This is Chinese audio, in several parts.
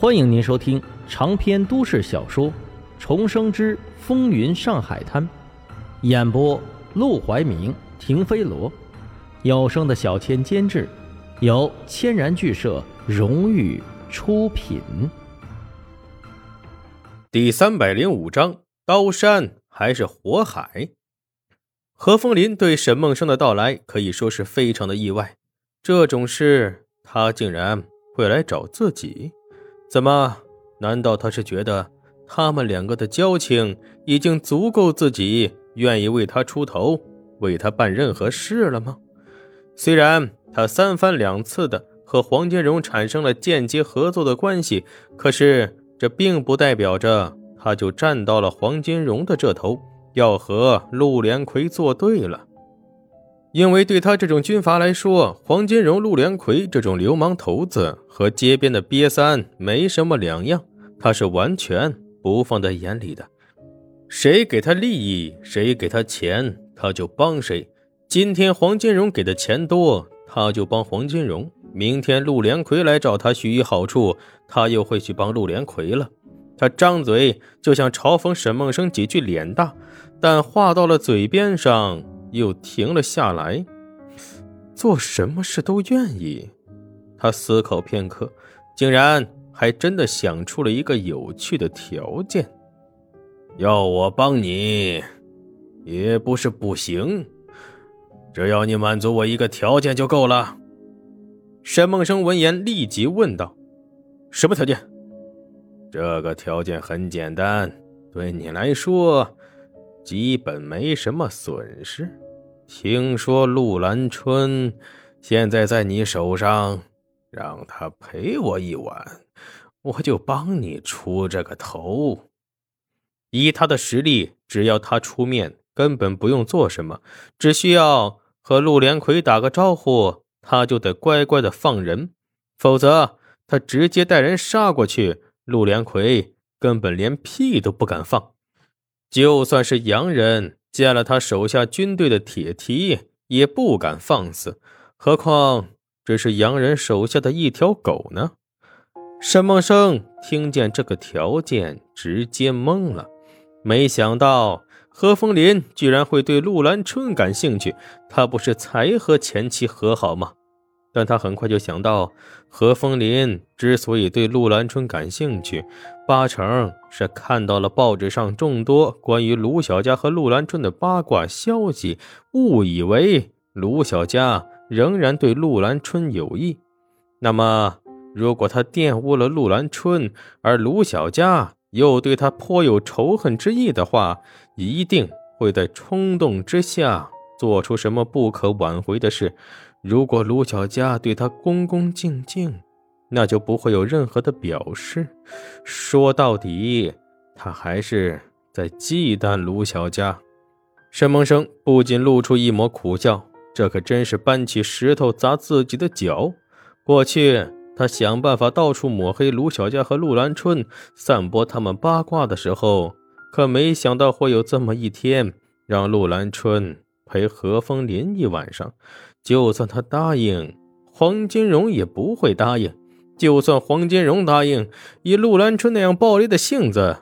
欢迎您收听长篇都市小说《重生之风云上海滩》，演播：陆怀明、停飞罗，有声的小千监制，由千然剧社荣誉出品。第三百零五章：刀山还是火海？何风林对沈梦生的到来可以说是非常的意外，这种事他竟然会来找自己。怎么？难道他是觉得他们两个的交情已经足够自己愿意为他出头、为他办任何事了吗？虽然他三番两次的和黄金荣产生了间接合作的关系，可是这并不代表着他就站到了黄金荣的这头，要和陆连魁作对了。因为对他这种军阀来说，黄金荣、陆连魁这种流氓头子和街边的瘪三没什么两样，他是完全不放在眼里的。谁给他利益，谁给他钱，他就帮谁。今天黄金荣给的钱多，他就帮黄金荣；明天陆连魁来找他许以好处，他又会去帮陆连魁了。他张嘴就想嘲讽沈梦生几句脸大，但话到了嘴边上。又停了下来，做什么事都愿意。他思考片刻，竟然还真的想出了一个有趣的条件：要我帮你，也不是不行，只要你满足我一个条件就够了。沈梦生闻言立即问道：“什么条件？”这个条件很简单，对你来说。基本没什么损失。听说陆兰春现在在你手上，让他陪我一晚，我就帮你出这个头。以他的实力，只要他出面，根本不用做什么，只需要和陆连魁打个招呼，他就得乖乖的放人。否则，他直接带人杀过去，陆连魁根本连屁都不敢放。就算是洋人见了他手下军队的铁蹄，也不敢放肆，何况这是洋人手下的一条狗呢？沈梦生听见这个条件，直接懵了，没想到何风林居然会对陆兰春感兴趣。他不是才和前妻和好吗？但他很快就想到，何风林之所以对陆兰春感兴趣，八成是看到了报纸上众多关于卢小佳和陆兰春的八卦消息，误以为卢小佳仍然对陆兰春有意。那么，如果他玷污了陆兰春，而卢小佳又对他颇有仇恨之意的话，一定会在冲动之下做出什么不可挽回的事。如果卢小佳对他恭恭敬敬，那就不会有任何的表示。说到底，他还是在忌惮卢小佳。沈梦生不禁露出一抹苦笑，这可真是搬起石头砸自己的脚。过去他想办法到处抹黑卢小佳和陆兰春，散播他们八卦的时候，可没想到会有这么一天，让陆兰春陪何风林一晚上。就算他答应，黄金荣也不会答应。就算黄金荣答应，以陆兰春那样暴烈的性子，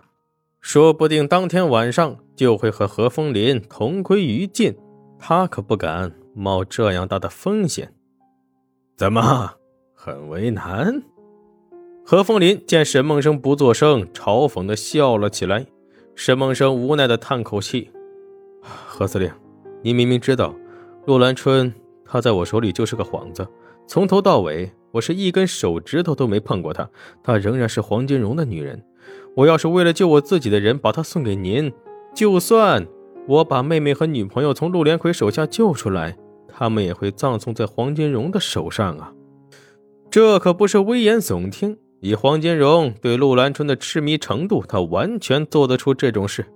说不定当天晚上就会和何风林同归于尽。他可不敢冒这样大的风险。怎么，很为难？何风林见沈梦生不作声，嘲讽的笑了起来。沈梦生无奈的叹口气：“何司令，你明明知道，陆兰春……”她在我手里就是个幌子，从头到尾，我是一根手指头都没碰过她。她仍然是黄金荣的女人。我要是为了救我自己的人把她送给您，就算我把妹妹和女朋友从陆连魁手下救出来，他们也会葬送在黄金荣的手上啊！这可不是危言耸听。以黄金荣对陆兰春的痴迷程度，他完全做得出这种事。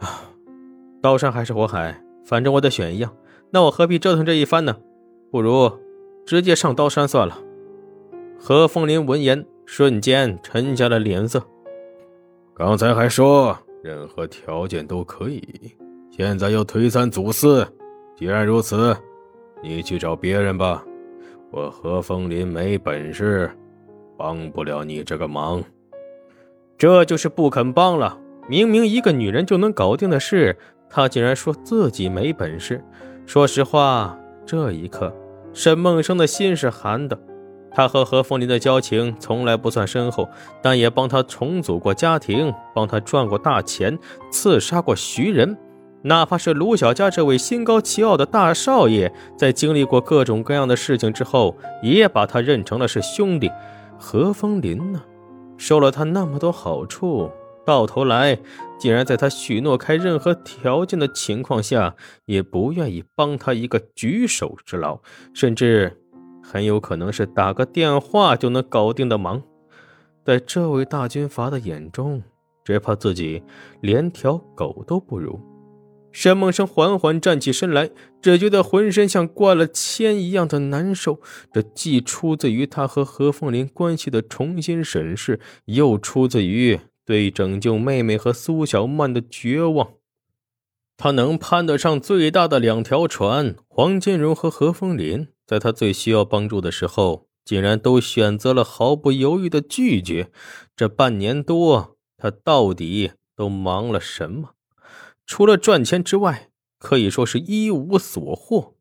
啊，刀山还是火海，反正我得选一样。那我何必折腾这一番呢？不如直接上刀山算了。何风林闻言，瞬间沉下了脸色。刚才还说任何条件都可以，现在又推三阻四。既然如此，你去找别人吧。我何风林没本事，帮不了你这个忙。这就是不肯帮了。明明一个女人就能搞定的事，他竟然说自己没本事。说实话，这一刻，沈梦生的心是寒的。他和何凤林的交情从来不算深厚，但也帮他重组过家庭，帮他赚过大钱，刺杀过徐人。哪怕是卢小佳这位心高气傲的大少爷，在经历过各种各样的事情之后，也把他认成了是兄弟。何风林呢，受了他那么多好处，到头来竟然在他许诺开任何条件的情况下，也不愿意帮他一个举手之劳，甚至很有可能是打个电话就能搞定的忙。在这位大军阀的眼中，只怕自己连条狗都不如。沈梦生缓缓站起身来，只觉得浑身像灌了铅一样的难受。这既出自于他和何凤林关系的重新审视，又出自于对拯救妹妹和苏小曼的绝望。他能攀得上最大的两条船——黄金荣和何风林，在他最需要帮助的时候，竟然都选择了毫不犹豫的拒绝。这半年多，他到底都忙了什么？除了赚钱之外，可以说是一无所获。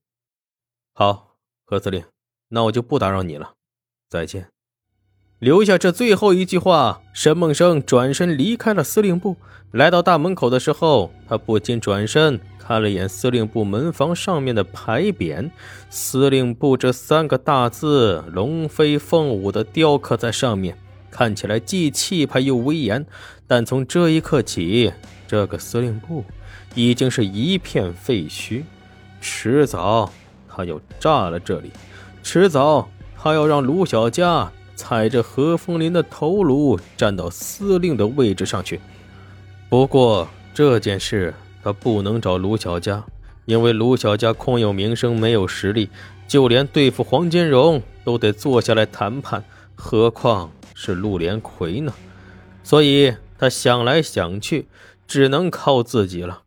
好，何司令，那我就不打扰你了，再见。留下这最后一句话，沈梦生转身离开了司令部。来到大门口的时候，他不禁转身看了眼司令部门房上面的牌匾，司令部这三个大字龙飞凤舞的雕刻在上面，看起来既气派又威严。但从这一刻起，这个司令部。已经是一片废墟，迟早他要炸了这里，迟早他要让卢小佳踩着何风林的头颅站到司令的位置上去。不过这件事他不能找卢小佳，因为卢小佳空有名声没有实力，就连对付黄金荣都得坐下来谈判，何况是陆连魁呢？所以他想来想去，只能靠自己了。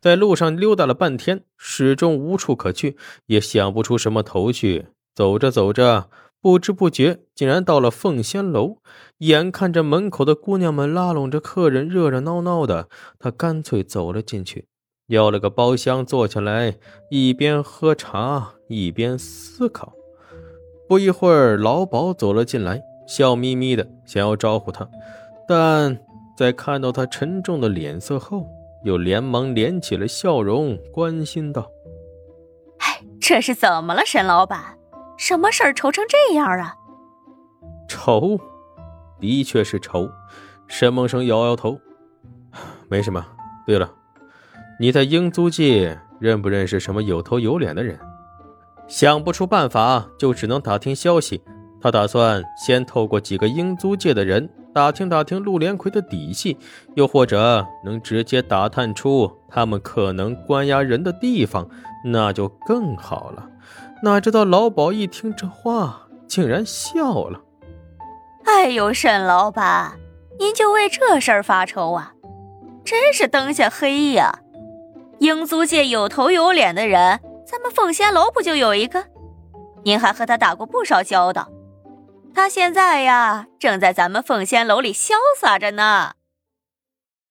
在路上溜达了半天，始终无处可去，也想不出什么头绪。走着走着，不知不觉竟然到了凤仙楼。眼看着门口的姑娘们拉拢着客人，热热闹闹的，他干脆走了进去，要了个包厢，坐下来，一边喝茶一边思考。不一会儿，老鸨走了进来，笑眯眯的想要招呼他，但在看到他沉重的脸色后。又连忙敛起了笑容，关心道：“哎，这是怎么了，沈老板？什么事儿愁成这样啊？”愁，的确是愁。沈梦生摇摇头：“ 没什么。对了，你在英租界认不认识什么有头有脸的人？想不出办法，就只能打听消息。他打算先透过几个英租界的人。”打听打听陆连魁的底细，又或者能直接打探出他们可能关押人的地方，那就更好了。哪知道老鸨一听这话，竟然笑了。哎呦，沈老板，您就为这事儿发愁啊？真是灯下黑呀！英租界有头有脸的人，咱们凤仙楼不就有一个？您还和他打过不少交道。他现在呀，正在咱们凤仙楼里潇洒着呢。